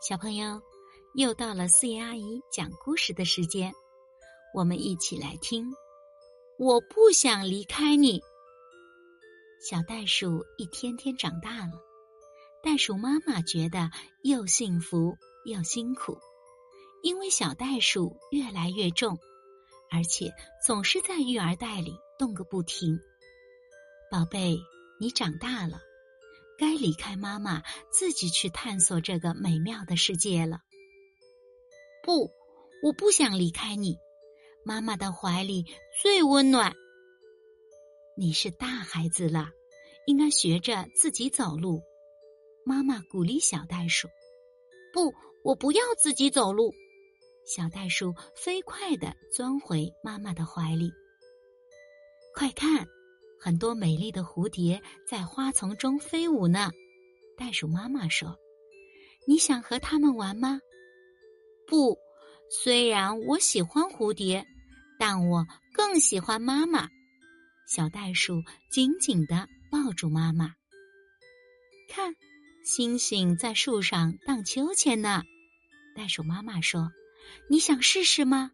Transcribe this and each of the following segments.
小朋友，又到了四爷阿姨讲故事的时间，我们一起来听。我不想离开你。小袋鼠一天天长大了，袋鼠妈妈觉得又幸福又辛苦，因为小袋鼠越来越重，而且总是在育儿袋里动个不停。宝贝，你长大了。该离开妈妈，自己去探索这个美妙的世界了。不，我不想离开你，妈妈的怀里最温暖。你是大孩子了，应该学着自己走路。妈妈鼓励小袋鼠。不，我不要自己走路。小袋鼠飞快地钻回妈妈的怀里。快看！很多美丽的蝴蝶在花丛中飞舞呢，袋鼠妈妈说：“你想和它们玩吗？”“不，虽然我喜欢蝴蝶，但我更喜欢妈妈。”小袋鼠紧紧地抱住妈妈。看，星星在树上荡秋千呢，袋鼠妈妈说：“你想试试吗？”“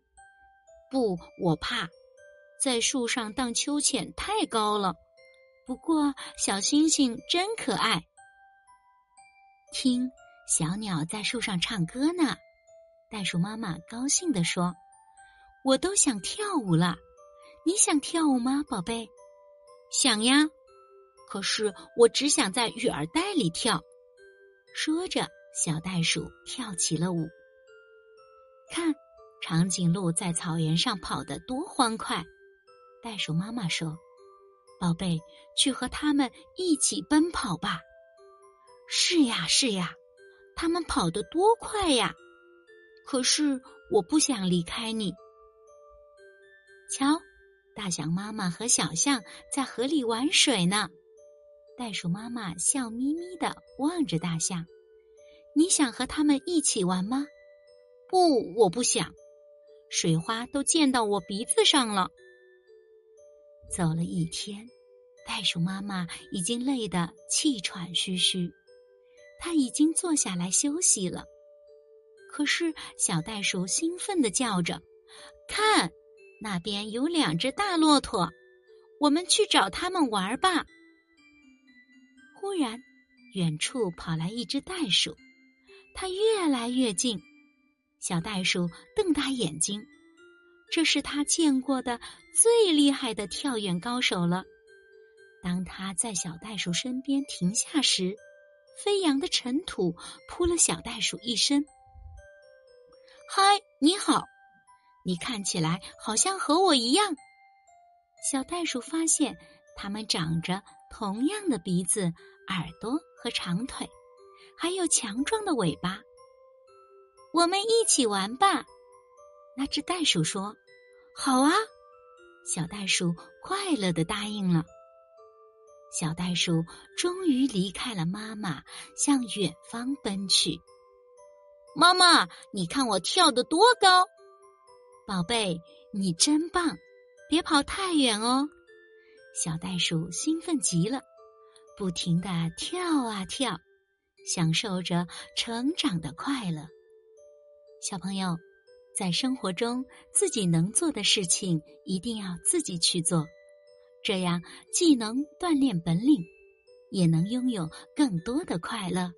不，我怕。”在树上荡秋千太高了，不过小星星真可爱。听，小鸟在树上唱歌呢。袋鼠妈妈高兴地说：“我都想跳舞了，你想跳舞吗，宝贝？”“想呀，可是我只想在育儿袋里跳。”说着，小袋鼠跳起了舞。看，长颈鹿在草原上跑得多欢快！袋鼠妈妈说：“宝贝，去和他们一起奔跑吧。”“是呀，是呀，他们跑得多快呀！”可是我不想离开你。瞧，大象妈妈和小象在河里玩水呢。袋鼠妈妈笑眯眯的望着大象：“你想和他们一起玩吗？”“不，我不想。水花都溅到我鼻子上了。”走了一天，袋鼠妈妈已经累得气喘吁吁，它已经坐下来休息了。可是小袋鼠兴奋地叫着：“看，那边有两只大骆驼，我们去找他们玩吧！”忽然，远处跑来一只袋鼠，它越来越近，小袋鼠瞪大眼睛。这是他见过的最厉害的跳远高手了。当他在小袋鼠身边停下时，飞扬的尘土扑了小袋鼠一身。“嗨，你好，你看起来好像和我一样。”小袋鼠发现它们长着同样的鼻子、耳朵和长腿，还有强壮的尾巴。我们一起玩吧。那只袋鼠说：“好啊！”小袋鼠快乐的答应了。小袋鼠终于离开了妈妈，向远方奔去。妈妈，你看我跳得多高！宝贝，你真棒！别跑太远哦。小袋鼠兴奋极了，不停的跳啊跳，享受着成长的快乐。小朋友。在生活中，自己能做的事情一定要自己去做，这样既能锻炼本领，也能拥有更多的快乐。